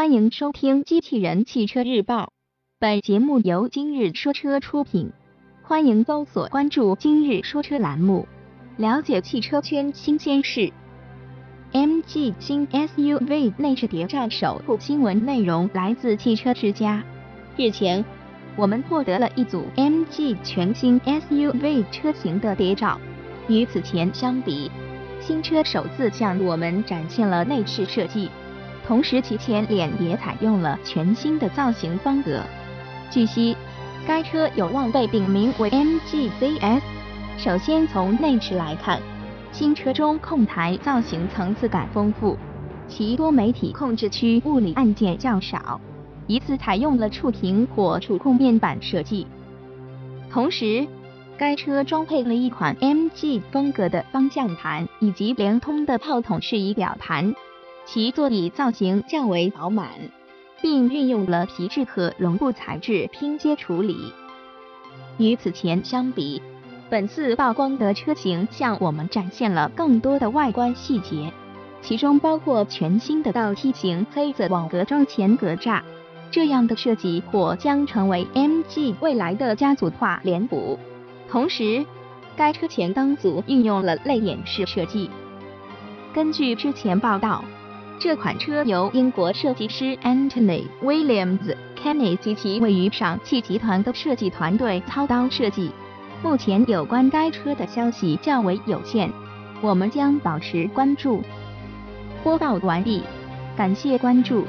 欢迎收听《机器人汽车日报》，本节目由今日说车出品。欢迎搜索关注“今日说车”栏目，了解汽车圈新鲜事。MG 新 SUV 内饰谍照首部新闻内容来自汽车之家。日前，我们获得了一组 MG 全新 SUV 车型的谍照。与此前相比，新车首次向我们展现了内饰设计。同时，其前脸也采用了全新的造型风格。据悉，该车有望被定名为 MG ZS。首先从内饰来看，新车中控台造型层次感丰富，其多媒体控制区物理按键较少，疑似采用了触屏或触控面板设计。同时，该车装配了一款 MG 风格的方向盘以及联通的炮筒式仪表盘。其座椅造型较为饱满，并运用了皮质和绒布材质拼接处理。与此前相比，本次曝光的车型向我们展现了更多的外观细节，其中包括全新的倒梯形黑色网格装前格栅。这样的设计或将成为 MG 未来的家族化脸谱。同时，该车前灯组运用了泪眼式设计。根据之前报道。这款车由英国设计师 Anthony Williams Kenny 及其位于上汽集团的设计团队操刀设计。目前有关该车的消息较为有限，我们将保持关注。播报完毕，感谢关注。